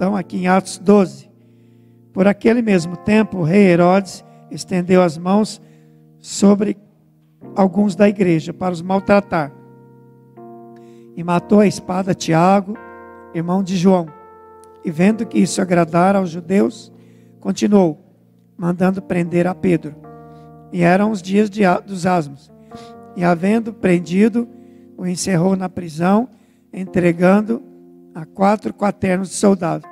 Então, aqui em Atos 12. Por aquele mesmo tempo, o rei Herodes estendeu as mãos sobre alguns da igreja para os maltratar. E matou a espada Tiago, irmão de João. E vendo que isso agradara aos judeus, continuou, mandando prender a Pedro. E eram os dias de, dos asmos. E havendo prendido, o encerrou na prisão, entregando a quatro quaternos de soldado,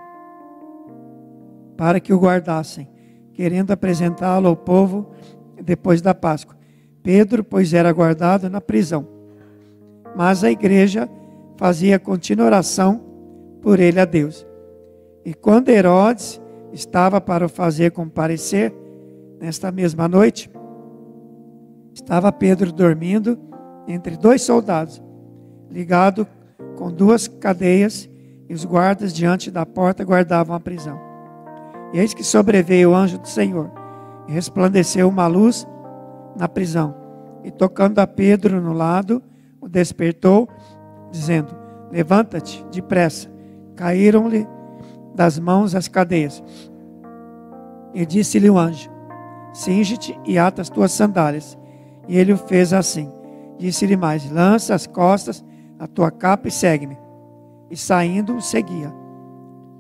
para que o guardassem, querendo apresentá-lo ao povo depois da Páscoa. Pedro, pois, era guardado na prisão. Mas a igreja fazia contínua oração por ele a Deus. E quando Herodes estava para o fazer comparecer, nesta mesma noite, estava Pedro dormindo entre dois soldados, ligado com duas cadeias, e os guardas diante da porta guardavam a prisão. E eis que sobreveio o anjo do Senhor, e resplandeceu uma luz na prisão. E tocando a Pedro no lado, o despertou, dizendo: Levanta-te depressa. Caíram-lhe das mãos as cadeias. E disse-lhe o anjo: Singe-te e ata as tuas sandálias. E ele o fez assim. Disse-lhe mais: Lança as costas a tua capa e segue-me. E saindo, o seguia.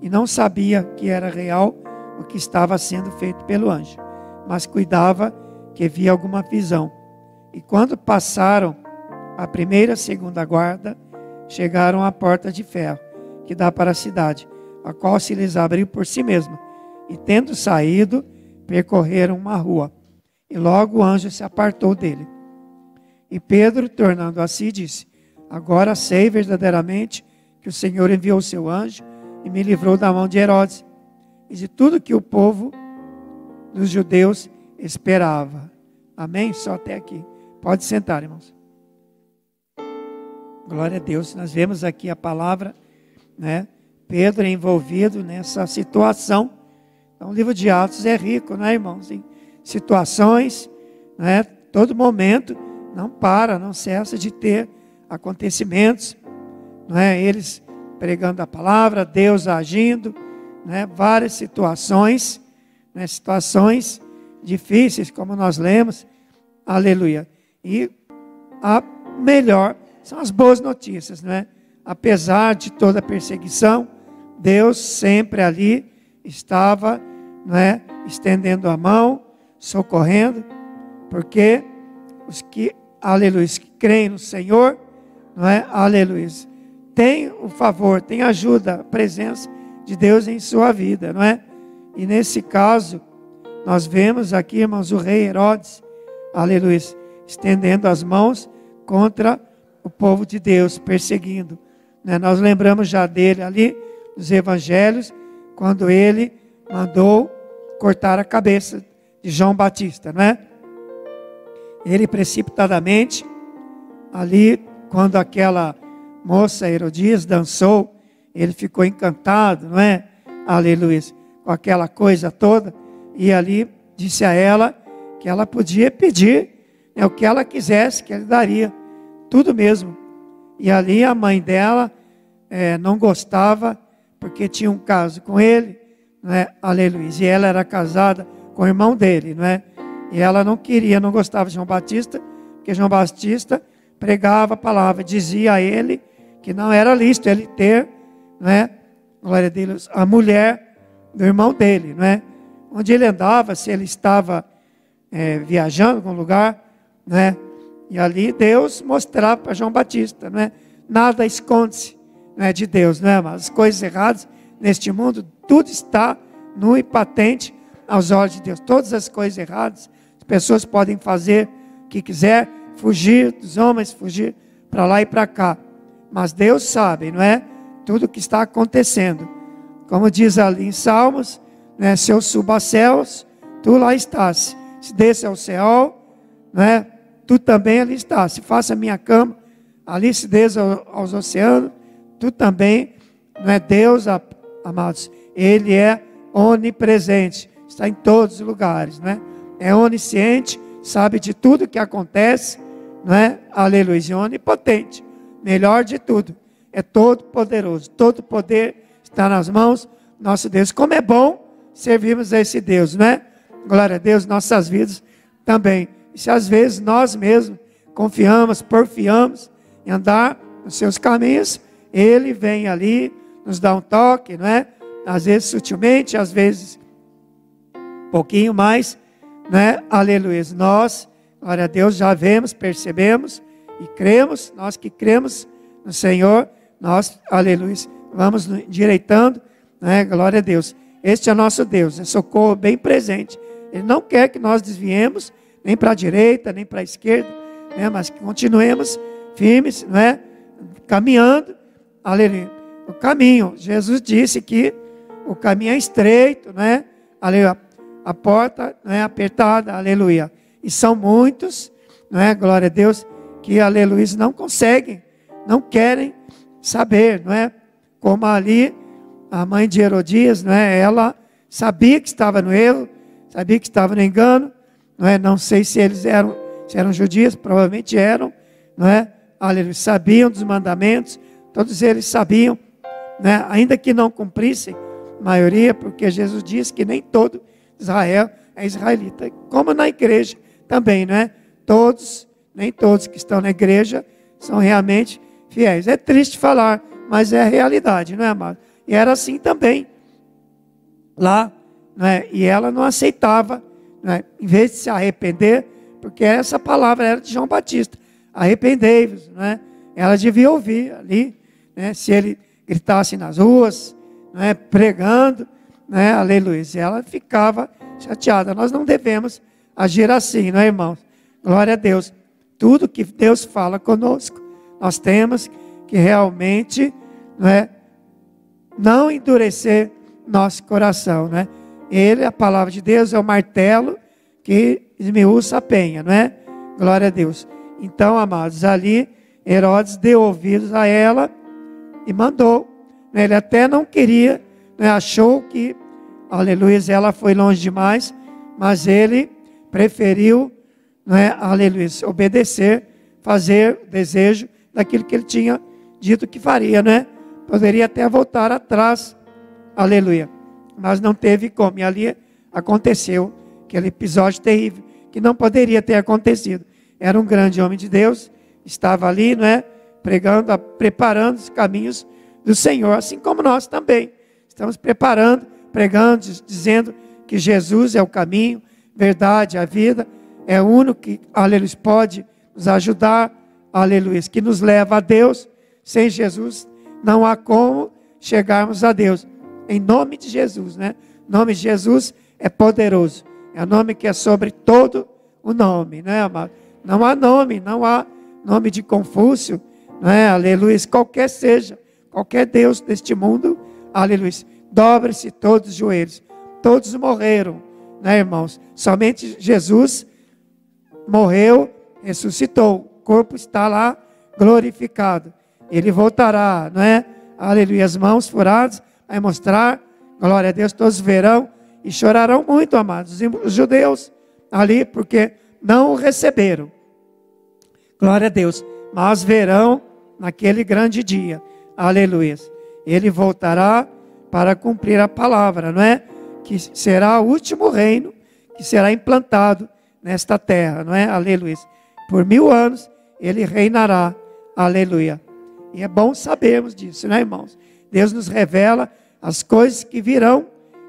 E não sabia que era real o que estava sendo feito pelo anjo, mas cuidava que via alguma visão. E quando passaram a primeira e segunda guarda, chegaram à porta de ferro, que dá para a cidade, a qual se lhes abriu por si mesma. E tendo saído, percorreram uma rua. E logo o anjo se apartou dele. E Pedro, tornando a si, disse: Agora sei verdadeiramente que o Senhor enviou o seu anjo e me livrou da mão de Herodes e de tudo que o povo dos judeus esperava. Amém? Só até aqui. Pode sentar, irmãos. Glória a Deus. Nós vemos aqui a palavra, né? Pedro é envolvido nessa situação. Então, o livro de Atos é rico, né, irmãos? Em situações, né? Todo momento não para, não cessa de ter acontecimentos, não é? Eles pregando a palavra, Deus agindo, né? Várias situações, né? Situações difíceis, como nós lemos, aleluia. E a melhor são as boas notícias, né? Apesar de toda a perseguição, Deus sempre ali estava, né? Estendendo a mão, socorrendo, porque os que, aleluia, os que creem no Senhor, não é? Aleluia. Tem o favor, tem ajuda, a presença de Deus em sua vida, não é? E nesse caso, nós vemos aqui, irmãos, o rei Herodes, aleluia, estendendo as mãos contra o povo de Deus, perseguindo. Né? Nós lembramos já dele ali, nos evangelhos, quando ele mandou cortar a cabeça de João Batista, não é? Ele precipitadamente, ali quando aquela moça Herodias dançou, ele ficou encantado, não é? Aleluia. Com aquela coisa toda. E ali disse a ela que ela podia pedir né, o que ela quisesse, que ele daria. Tudo mesmo. E ali a mãe dela é, não gostava, porque tinha um caso com ele, não é? Aleluia. E ela era casada com o irmão dele, não é? E ela não queria, não gostava de João Batista, porque João Batista pregava a palavra, dizia a ele que não era lícito ele ter, não é? Glória a Deus, a mulher do irmão dele, não é? Onde ele andava, se ele estava é, viajando em algum lugar, não é? E ali Deus mostrava para João Batista, não é? Nada esconde-se, não é de Deus, não é? Mas as coisas erradas neste mundo, tudo está nu e patente aos olhos de Deus. Todas as coisas erradas, as pessoas podem fazer o que quiser, fugir dos homens, fugir para lá e para cá. Mas Deus sabe, não é? Tudo o que está acontecendo. Como diz ali em Salmos, né? se eu subo aos céus, tu lá estás. Se desce ao céu, não é? tu também ali estás. Se faça a minha cama, ali se desce aos oceanos, tu também, não é Deus, amados, Ele é onipresente, está em todos os lugares, não é? É onisciente, sabe de tudo que acontece, não é? Aleluia. Onipotente. Melhor de tudo. É todo poderoso. Todo poder está nas mãos nosso Deus. Como é bom servirmos a esse Deus, não é? Glória a Deus, nossas vidas também. E se às vezes nós mesmos confiamos, porfiamos em andar nos seus caminhos, Ele vem ali, nos dá um toque, não é? Às vezes sutilmente, às vezes um pouquinho mais, né? Aleluia. Nós, glória a Deus, já vemos, percebemos e cremos, nós que cremos no Senhor, nós, aleluia, vamos endireitando, né? Glória a Deus. Este é nosso Deus, é socorro bem presente. Ele não quer que nós desviemos nem para a direita, nem para a esquerda, né? mas que continuemos firmes, não é? caminhando, aleluia, o caminho. Jesus disse que o caminho é estreito, não é? Aleluia. A porta não é apertada, aleluia. E são muitos, não é? Glória a Deus, que aleluia não conseguem, não querem saber, não é? Como ali a mãe de Herodias, não é? Ela sabia que estava no erro, sabia que estava no engano, não é? Não sei se eles eram, se eram judias, provavelmente eram, não é? Aleluia, sabiam dos mandamentos, todos eles sabiam, né? Ainda que não cumprissem, a maioria, porque Jesus disse que nem todo Israel é israelita, como na igreja também, não é? Todos, nem todos que estão na igreja são realmente fiéis. É triste falar, mas é a realidade, não é, amado? E era assim também lá, né? e ela não aceitava, né? em vez de se arrepender, porque essa palavra era de João Batista, arrependei-vos, né? ela devia ouvir ali, né? se ele gritasse nas ruas, né? pregando, né? aleluia, ela ficava chateada. Nós não devemos agir assim, não é, irmãos? Glória a Deus. Tudo que Deus fala conosco, nós temos que realmente não é, não endurecer nosso coração, né? Ele, a palavra de Deus, é o martelo que esmiuça a penha, não é? Glória a Deus. Então, amados, ali Herodes deu ouvidos a ela e mandou. Né? Ele até não queria, né? achou que, aleluia, ela foi longe demais, mas ele preferiu, né? aleluia, obedecer, fazer o desejo daquilo que ele tinha dito que faria, né? Poderia até voltar atrás. Aleluia. Mas não teve como. E ali aconteceu aquele episódio terrível que não poderia ter acontecido. Era um grande homem de Deus, estava ali, não é? Pregando, preparando os caminhos do Senhor, assim como nós também. Estamos preparando, pregando, dizendo que Jesus é o caminho, verdade, a vida, é o único que, aleluia, pode nos ajudar, aleluia, que nos leva a Deus. Sem Jesus não há como chegarmos a Deus. Em nome de Jesus, né? O nome de Jesus é poderoso. É o nome que é sobre todo o nome, né, amado? Não há nome, não há nome de Confúcio, né? Aleluia. Qualquer seja, qualquer Deus deste mundo, aleluia. Dobre-se todos os joelhos. Todos morreram, né, irmãos? Somente Jesus morreu, ressuscitou. O corpo está lá glorificado. Ele voltará, não é? Aleluia. As mãos furadas, vai mostrar, glória a Deus, todos verão e chorarão muito, amados. Os judeus ali, porque não o receberam. Glória a Deus. Mas verão naquele grande dia. Aleluia. Ele voltará para cumprir a palavra, não é? Que será o último reino que será implantado nesta terra, não é? Aleluia. Por mil anos ele reinará. Aleluia. E é bom sabermos disso, né, irmãos? Deus nos revela as coisas que virão,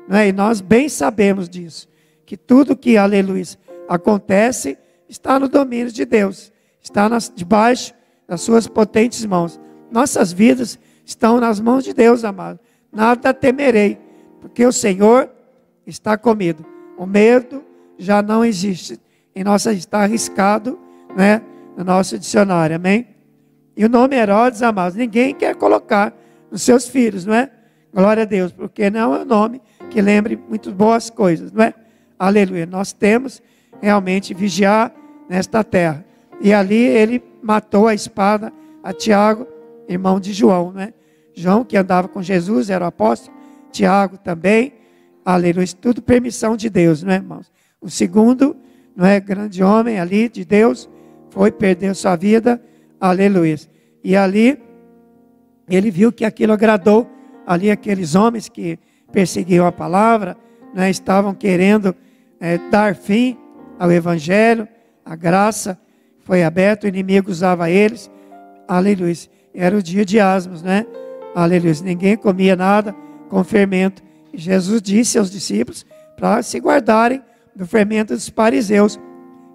né? e nós bem sabemos disso. Que tudo que, aleluia, acontece está no domínio de Deus, está nas, debaixo das suas potentes mãos. Nossas vidas estão nas mãos de Deus, amado. Nada temerei, porque o Senhor está comigo. O medo já não existe. Em nossa está arriscado, né, no nosso dicionário. Amém? E o nome Herodes, amados, ninguém quer colocar nos seus filhos, não é? Glória a Deus, porque não é um nome que lembre muito boas coisas, não é? Aleluia. Nós temos realmente vigiar nesta terra. E ali ele matou a espada a Tiago, irmão de João, não é? João que andava com Jesus, era o apóstolo, Tiago também. Aleluia. Tudo permissão de Deus, não é, irmãos? O segundo, não é, grande homem ali de Deus, foi perder sua vida Aleluia. E ali ele viu que aquilo agradou ali aqueles homens que perseguiam a palavra, né, estavam querendo é, dar fim ao evangelho, a graça foi aberta, o inimigo usava eles. Aleluia. Era o dia de asmos, né? Aleluia. Ninguém comia nada com fermento. Jesus disse aos discípulos para se guardarem do fermento dos fariseus.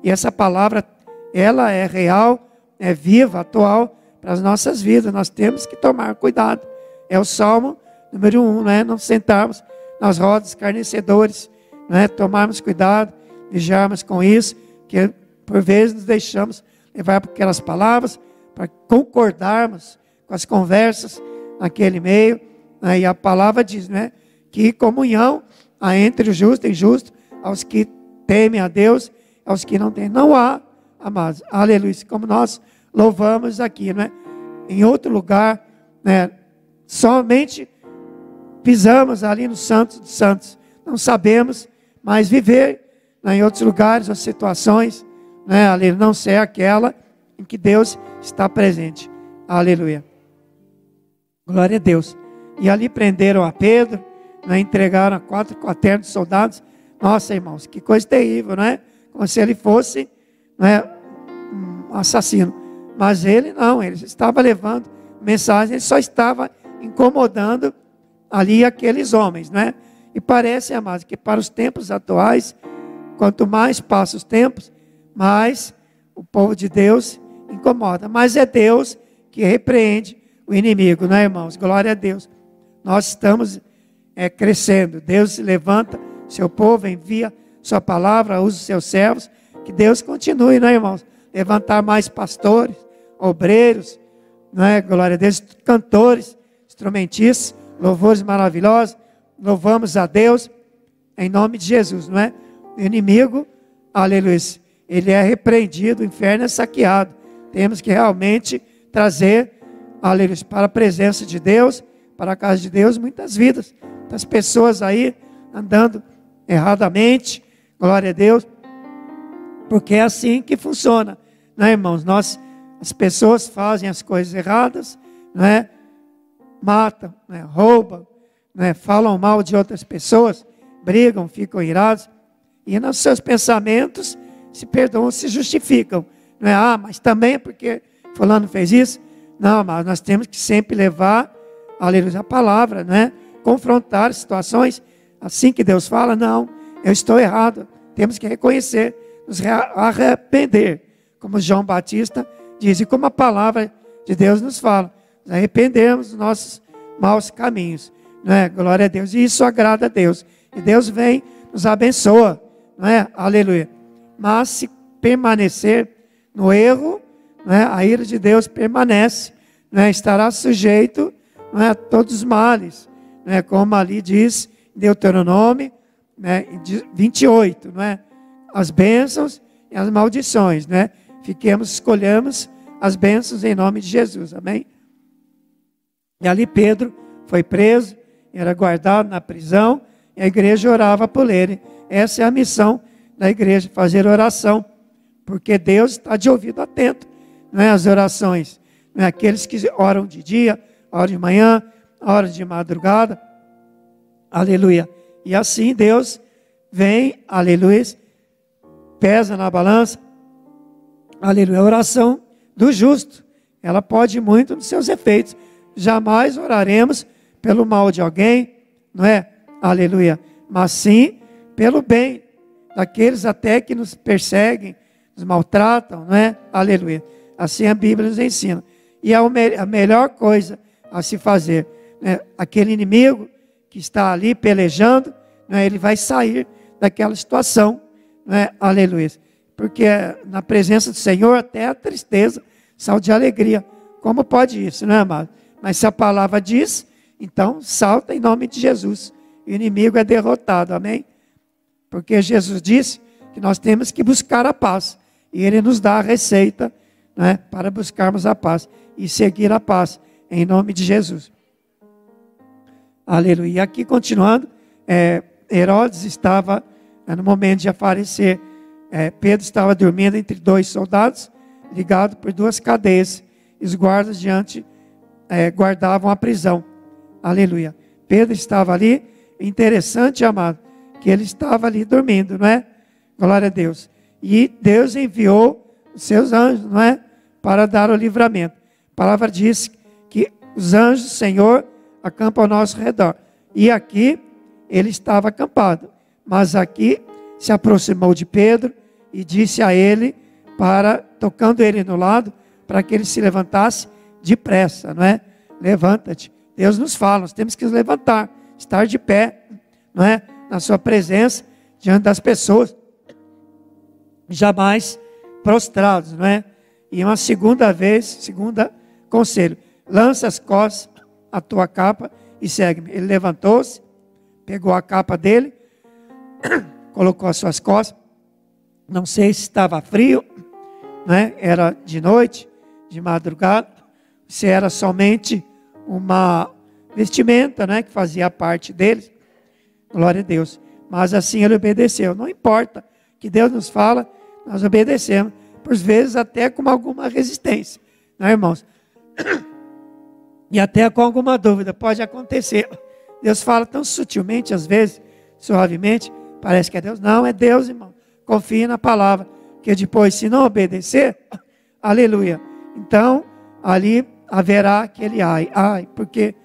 E essa palavra, ela é real, é viva, atual para as nossas vidas. Nós temos que tomar cuidado. É o Salmo número um, né? Não sentarmos nas rodas escarnecedores, né? Tomarmos cuidado, vigiarmos com isso, que por vezes nos deixamos levar por aquelas palavras, para concordarmos com as conversas naquele meio. Né? E a palavra diz, né? Que comunhão há entre o justo e injusto, aos que temem a Deus, aos que não temem. Não há, amados, aleluia, como nós louvamos aqui, né? Em outro lugar, né? Somente pisamos ali no Santos dos Santos. Não sabemos mais viver né, em outros lugares ou situações, né? Ali não ser aquela em que Deus está presente. Aleluia. Glória a Deus. E ali prenderam a Pedro, né, entregaram a quatro quaternos soldados. Nossa, irmãos, que coisa terrível, não é? Como se ele fosse né, um assassino. Mas ele não, ele estava levando mensagem, ele só estava incomodando ali aqueles homens, né? E parece, amados, que para os tempos atuais, quanto mais passa os tempos, mais o povo de Deus incomoda. Mas é Deus que repreende o inimigo, não é, irmãos? Glória a Deus. Nós estamos é, crescendo. Deus se levanta, seu povo envia sua palavra, usa os seus servos. Que Deus continue, não é, irmãos? Levantar mais pastores, obreiros, não é? Glória a Deus, cantores, instrumentistas, louvores maravilhosos. Louvamos a Deus em nome de Jesus, não é? O inimigo, aleluia, ele é repreendido, o inferno é saqueado. Temos que realmente trazer, aleluia, para a presença de Deus, para a casa de Deus, muitas vidas. Muitas pessoas aí andando erradamente, glória a Deus, porque é assim que funciona, né, irmãos? Nós as pessoas fazem as coisas erradas, né? matam, né? roubam, né? falam mal de outras pessoas, brigam, ficam irados, e nos seus pensamentos se perdoam, se justificam. Não é, ah, mas também é porque fulano fez isso. Não, mas nós temos que sempre levar, aleluia, a palavra, né? Confrontar situações assim que Deus fala, não, eu estou errado. Temos que reconhecer, nos arrepender, como João Batista diz, e como a palavra de Deus nos fala, nos arrependemos dos nossos maus caminhos, não é? Glória a Deus, e isso agrada a Deus, e Deus vem, nos abençoa, não é? Aleluia. Mas se permanecer no erro, é? a ira de Deus permanece, é? estará sujeito é? a todos os males, é? como ali diz Deuteronômio né? 28, não é? as bênçãos e as maldições, né? Fiquemos, escolhemos as bênçãos em nome de Jesus. Amém? E ali Pedro foi preso, era guardado na prisão, e a igreja orava por ele. Essa é a missão da igreja, fazer oração, porque Deus está de ouvido atento, não é? As orações, não é? Aqueles que oram de dia, oram de manhã, oram de madrugada, aleluia. E assim Deus vem, aleluia, pesa na balança, aleluia. A oração do justo, ela pode muito nos seus efeitos. Jamais oraremos pelo mal de alguém, não é? Aleluia. Mas sim pelo bem daqueles até que nos perseguem, nos maltratam, não é? Aleluia. Assim a Bíblia nos ensina. E é a melhor coisa a se fazer. Né? Aquele inimigo que está ali pelejando, né? ele vai sair daquela situação, né? aleluia. Porque na presença do Senhor até a tristeza salta de alegria. Como pode isso, não é, amado? Mas se a palavra diz, então salta em nome de Jesus. O inimigo é derrotado, amém? Porque Jesus disse que nós temos que buscar a paz. E Ele nos dá a receita né, para buscarmos a paz e seguir a paz, em nome de Jesus. Aleluia. Aqui continuando, é, Herodes estava é, no momento de aparecer. É, Pedro estava dormindo entre dois soldados, ligado por duas cadeias. E os guardas diante é, guardavam a prisão. Aleluia. Pedro estava ali Interessante, amado, que ele estava ali dormindo, não é? Glória a Deus. E Deus enviou os seus anjos, não é? Para dar o livramento. A palavra diz que os anjos do Senhor acampam ao nosso redor. E aqui ele estava acampado. Mas aqui se aproximou de Pedro e disse a ele para tocando ele no lado para que ele se levantasse depressa, não é? Levanta-te. Deus nos fala, nós temos que nos levantar, estar de pé, não é? Na sua presença diante das pessoas. Jamais prostrados, não é? E uma segunda vez, segunda conselho, lança as costas a tua capa e segue-me. Ele levantou-se, pegou a capa dele, colocou as suas costas. Não sei se estava frio, né? era de noite, de madrugada, se era somente uma vestimenta né? que fazia parte deles. Glória a Deus. Mas assim ele obedeceu. Não importa que Deus nos fala, nós obedecemos. Por vezes até com alguma resistência, né, irmãos? E até com alguma dúvida, pode acontecer. Deus fala tão sutilmente, às vezes, suavemente, parece que é Deus. Não, é Deus, irmão. Confie na palavra. Que depois, se não obedecer, aleluia. Então, ali haverá aquele ai, ai, porque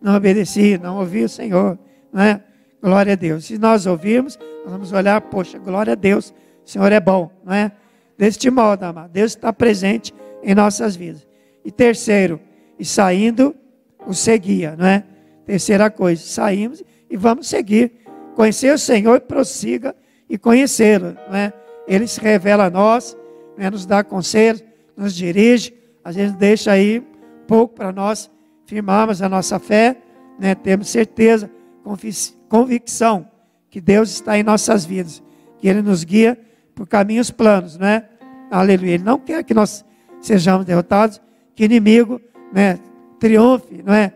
não obedeci, não ouvi o Senhor, né? Glória a Deus. Se nós ouvirmos, nós vamos olhar, poxa, glória a Deus, o Senhor é bom, não é? Deste modo, amado, Deus está presente em nossas vidas. E terceiro, e saindo, o seguia, não é? Terceira coisa, saímos e vamos seguir. Conhecer o Senhor prossiga e conhecê-lo. Né? Ele se revela a nós, né? nos dá conselhos, nos dirige, às vezes deixa aí um pouco para nós firmarmos a nossa fé, né? temos certeza, convicção que Deus está em nossas vidas, que Ele nos guia por caminhos planos, né? Aleluia. Ele não quer que nós sejamos derrotados, que inimigo, né, triunfe, não é?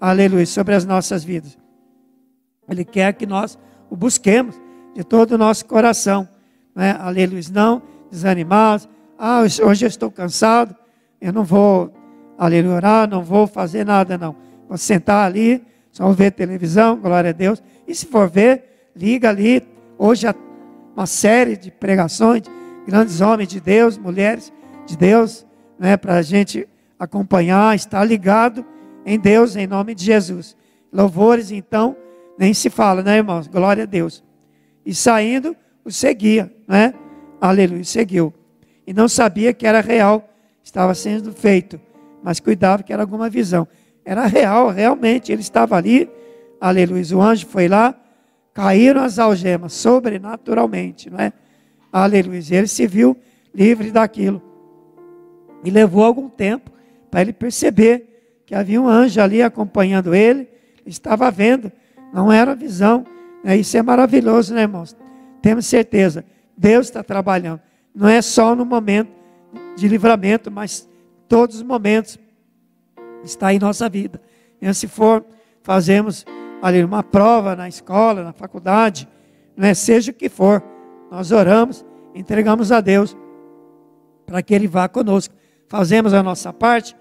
aleluia, sobre as nossas vidas. Ele quer que nós o busquemos de todo o nosso coração, né? aleluia, não desanimados. Ah, hoje eu estou cansado, eu não vou, aleluia, orar, não vou fazer nada, não. Vou sentar ali, só ver televisão, glória a Deus. E se for ver, liga ali. Hoje uma série de pregações, de grandes homens de Deus, mulheres de Deus, né, para a gente acompanhar, estar ligado em Deus, em nome de Jesus. Louvores, então, nem se fala, né, irmãos? Glória a Deus. E saindo, o seguia, né? Aleluia, seguiu. E não sabia que era real, estava sendo feito, mas cuidava que era alguma visão. Era real, realmente, ele estava ali, aleluia. O anjo foi lá, caíram as algemas, sobrenaturalmente, não é? Aleluia. Ele se viu livre daquilo. E levou algum tempo para ele perceber que havia um anjo ali acompanhando ele, estava vendo, não era visão. Né? Isso é maravilhoso, né, irmãos? Temos certeza, Deus está trabalhando. Não é só no momento de livramento, mas todos os momentos está em nossa vida. E se for, fazemos ali uma prova na escola, na faculdade, não é? seja o que for, nós oramos, entregamos a Deus para que Ele vá conosco. Fazemos a nossa parte,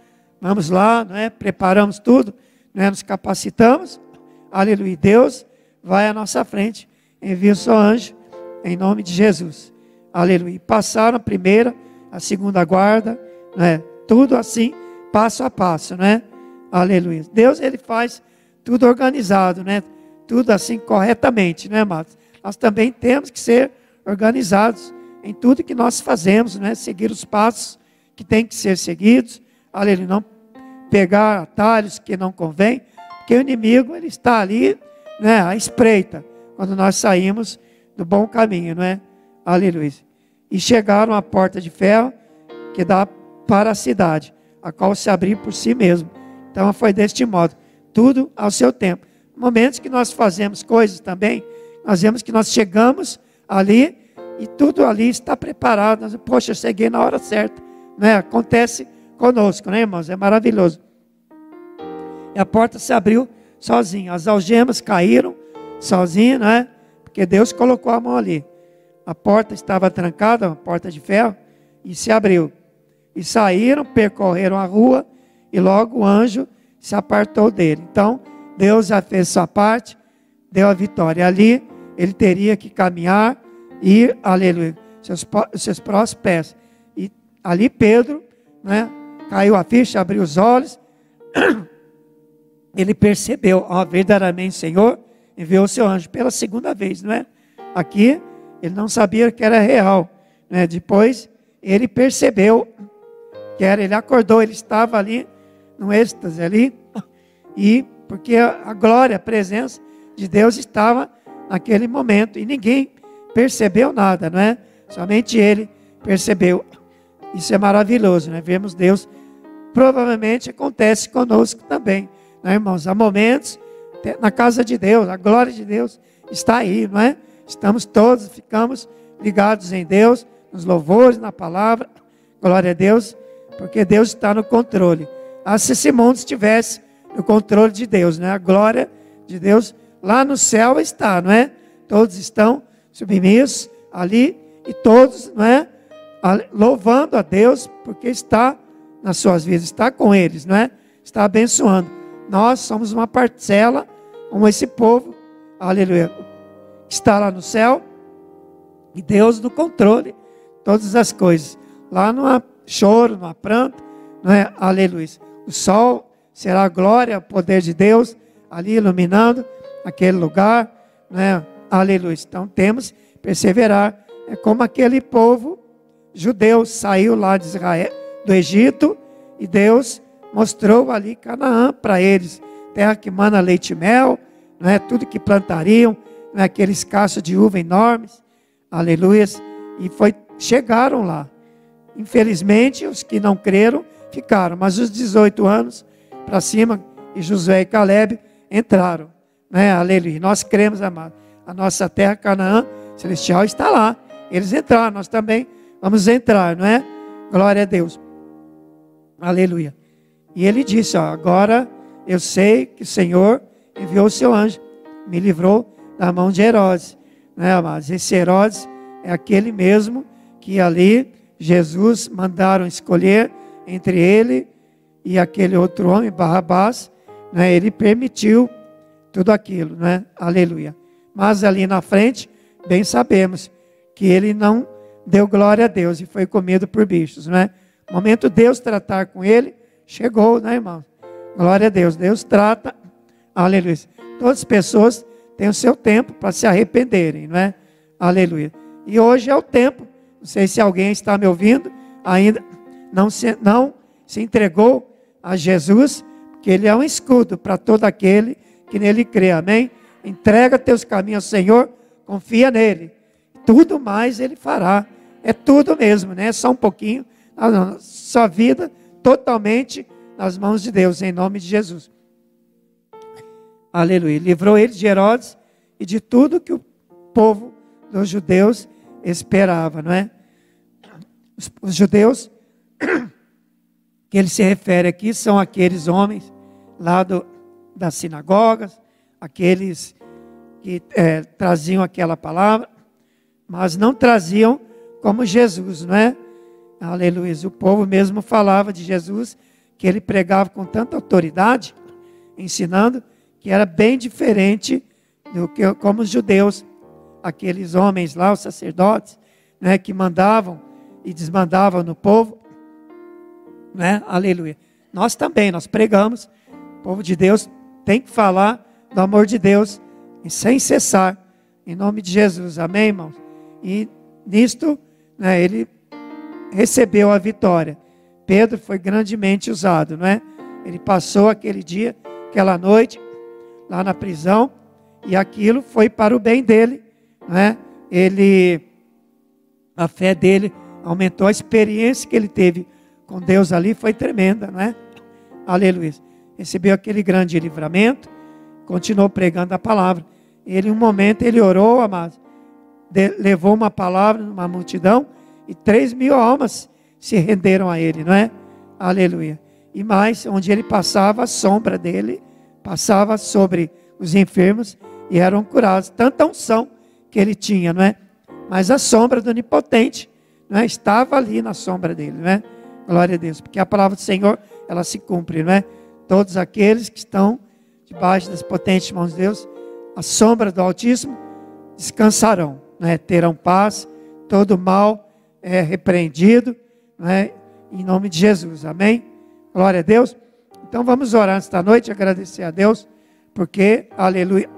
Vamos lá, né? preparamos tudo, né? nos capacitamos. Aleluia. Deus vai à nossa frente, envia o seu anjo, em nome de Jesus. Aleluia. Passaram a primeira, a segunda guarda, né? tudo assim, passo a passo, né? Aleluia. Deus, ele faz tudo organizado, né? Tudo assim corretamente, né, amados? Nós também temos que ser organizados em tudo que nós fazemos, né? Seguir os passos que têm que ser seguidos. Aleluia. Não pegar atalhos que não convém, porque o inimigo ele está ali, né, à espreita, quando nós saímos do bom caminho, não é? Aleluia. E chegaram à porta de ferro que dá para a cidade, a qual se abriu por si mesmo. Então foi deste modo, tudo ao seu tempo. Momentos que nós fazemos coisas também, nós vemos que nós chegamos ali e tudo ali está preparado. Nós, Poxa, cheguei na hora certa. Né? Acontece conosco, né, irmãos? É maravilhoso. E a porta se abriu sozinha. As algemas caíram sozinha, né? Porque Deus colocou a mão ali. A porta estava trancada, uma porta de ferro, e se abriu. E saíram, percorreram a rua, e logo o anjo se apartou dele. Então, Deus já fez sua parte, deu a vitória. Ali ele teria que caminhar e, aleluia, seus, seus próprios pés. E ali Pedro, né, caiu a ficha, abriu os olhos, ele percebeu, ó, verdadeiramente Senhor enviou o seu anjo pela segunda vez, não é? Aqui ele não sabia que era real, né? Depois ele percebeu que era, ele acordou, ele estava ali no êxtase ali, e porque a glória, a presença de Deus estava naquele momento e ninguém percebeu nada, não é? Somente ele percebeu. Isso é maravilhoso, né? Vemos Deus. Provavelmente acontece conosco também, né, irmãos? Há momentos na casa de Deus, a glória de Deus está aí, não é? Estamos todos, ficamos ligados em Deus, nos louvores, na palavra. Glória a Deus, porque Deus está no controle. Ah, se esse mundo estivesse no controle de Deus, né? A glória de Deus lá no céu está, não é? Todos estão submissos ali e todos, não é? Louvando a Deus porque está nas suas vidas, está com eles, não é? Está abençoando. Nós somos uma parcela, como esse povo, aleluia, está lá no céu e Deus no controle todas as coisas. Lá não há choro, não há pranto, não é? Aleluia. O sol será a glória, o poder de Deus ali iluminando aquele lugar, né? Aleluia. Então temos perseverar. É como aquele povo judeu saiu lá de Israel, do Egito, e Deus mostrou ali Canaã para eles, terra que mana leite e mel, não é tudo que plantariam, não é aqueles cachos de uva enormes. Aleluia. E foi chegaram lá. Infelizmente, os que não creram ficaram, mas os 18 anos para cima, e Josué e Caleb entraram. Né? Aleluia. Nós cremos, amado. A nossa terra, Canaã celestial, está lá. Eles entraram, nós também vamos entrar, não é? Glória a Deus. Aleluia. E ele disse: ó, agora eu sei que o Senhor enviou o seu anjo, me livrou da mão de Herodes. Né, amados? Esse Herodes é aquele mesmo que ali Jesus mandaram escolher entre ele e aquele outro homem, Barrabás. Né, ele permitiu tudo aquilo, né? Aleluia. Mas ali na frente, bem sabemos que ele não deu glória a Deus e foi comido por bichos, né? O momento de Deus tratar com ele chegou, né, irmão? Glória a Deus. Deus trata, aleluia. Todas as pessoas têm o seu tempo para se arrependerem, não é? Aleluia. E hoje é o tempo. Não sei se alguém está me ouvindo, ainda não se, não se entregou a Jesus, que ele é um escudo para todo aquele que nele crê, amém? Entrega teus caminhos ao Senhor, confia nele. Tudo mais ele fará. É tudo mesmo, né? Só um pouquinho. Sua vida totalmente nas mãos de Deus, em nome de Jesus. Aleluia. Livrou ele de Herodes e de tudo que o povo dos judeus esperava, não é? Os, os judeus que ele se refere aqui são aqueles homens lá do, das sinagogas, aqueles que é, traziam aquela palavra, mas não traziam como Jesus, não é? Aleluia. O povo mesmo falava de Jesus, que ele pregava com tanta autoridade, ensinando que era bem diferente do que como os judeus, aqueles homens lá, os sacerdotes, né, que mandavam e desmandavam no povo, né? Aleluia. Nós também, nós pregamos, o povo de Deus tem que falar do amor de Deus sem cessar, em nome de Jesus, amém, irmãos? E nisto, né, ele recebeu a vitória. Pedro foi grandemente usado, não é? Ele passou aquele dia, aquela noite, lá na prisão, e aquilo foi para o bem dele, não é? Ele, a fé dele aumentou, a experiência que ele teve com Deus ali foi tremenda, não é? Aleluia recebeu aquele grande livramento, continuou pregando a palavra. Ele, um momento, ele orou, amado, levou uma palavra numa multidão e três mil almas se renderam a ele, não é? Aleluia. E mais, onde ele passava, a sombra dele passava sobre os enfermos e eram curados. Tanta unção que ele tinha, não é? Mas a sombra do onipotente não é? estava ali na sombra dele, não é? Glória a Deus, porque a palavra do Senhor, ela se cumpre, não é? Todos aqueles que estão debaixo das potentes mãos de Deus a sombra do Altíssimo descansarão, né? terão paz, todo mal é repreendido, né? em nome de Jesus, amém? Glória a Deus. Então vamos orar esta noite, agradecer a Deus, porque, aleluia,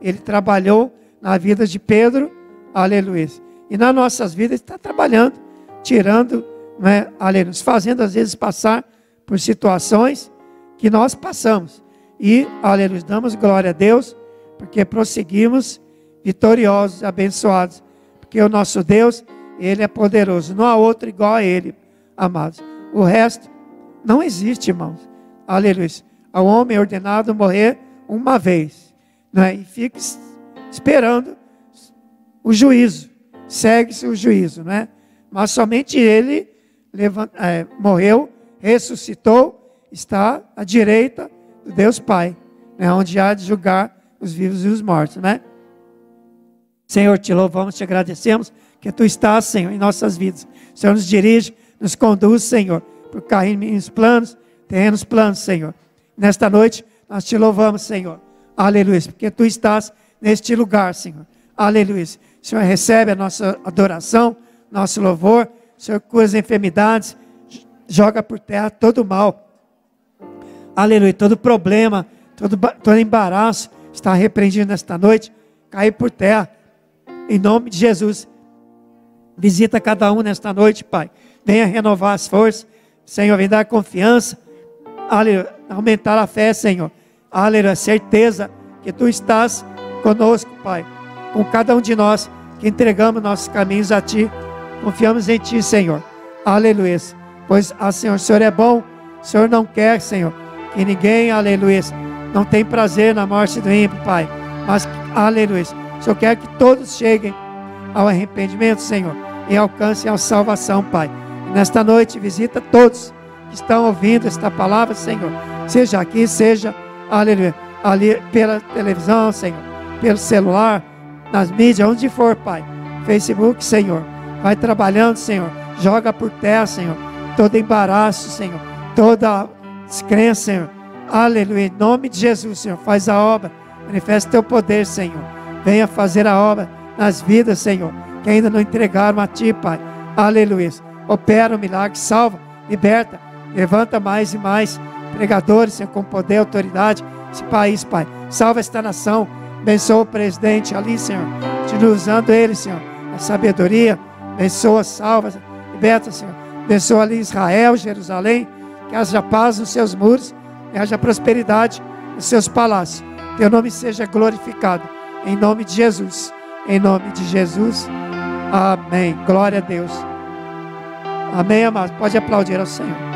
Ele trabalhou na vida de Pedro, aleluia, e nas nossas vidas está trabalhando, tirando, né, aleluia, nos fazendo às vezes passar por situações que nós passamos. E, aleluia, damos glória a Deus, porque prosseguimos vitoriosos, abençoados, porque o nosso Deus, Ele é poderoso, não há outro igual a Ele, amados. O resto não existe, irmãos. Aleluia. Ao homem é ordenado morrer uma vez, né? e fica esperando o juízo, segue-se o juízo, né? Mas somente Ele levant, é, morreu, ressuscitou, está à direita do Deus Pai, né? onde há de julgar os vivos e os mortos, né? Senhor, te louvamos, te agradecemos que tu estás, Senhor, em nossas vidas. Senhor nos dirige, nos conduz, Senhor, por caminhos planos, terrenos planos, Senhor. Nesta noite, nós te louvamos, Senhor. Aleluia, porque tu estás neste lugar, Senhor. Aleluia. Senhor recebe a nossa adoração, nosso louvor. Senhor cura as enfermidades, joga por terra todo mal. Aleluia. Todo problema, todo, todo embaraço está repreendido nesta noite. Cair por terra. Em nome de Jesus. Visita cada um nesta noite, Pai. Venha renovar as forças. Senhor, vem dar confiança. Aleluia. Aumentar a fé, Senhor. Aleluia. Certeza que Tu estás conosco, Pai. Com cada um de nós que entregamos nossos caminhos a Ti. Confiamos em Ti, Senhor. Aleluia. Pois, ah, Senhor, o Senhor é bom. O Senhor não quer, Senhor, que ninguém, aleluia, não tem prazer na morte do ímpio, Pai. Mas, aleluia, o Senhor quer que todos cheguem ao arrependimento, Senhor, e alcancem a salvação, Pai. Nesta noite, visita todos que estão ouvindo esta palavra, Senhor. Seja aqui, seja, aleluia, ali pela televisão, Senhor, pelo celular, nas mídias, onde for, Pai. Facebook, Senhor. Vai trabalhando, Senhor. Joga por terra, Senhor. Todo embaraço, Senhor. Toda descrença, Senhor. Aleluia. Em nome de Jesus, Senhor. Faz a obra. Manifesta teu poder, Senhor. Venha fazer a obra nas vidas, Senhor. Que ainda não entregaram a Ti, Pai. Aleluia. Opera o milagre, salva, liberta. Levanta mais e mais pregadores, Senhor, com poder e autoridade. Esse país, Pai. Salva esta nação Abençoa o presidente ali, Senhor. Continua usando ele, Senhor. A sabedoria. Abençoa, salva, liberta, Senhor. Abençoa ali Israel, Jerusalém. Que haja paz nos seus muros. Que haja prosperidade nos seus palácios. Teu nome seja glorificado. Em nome de Jesus. Em nome de Jesus. Amém. Glória a Deus. Amém, amados. Pode aplaudir ao Senhor.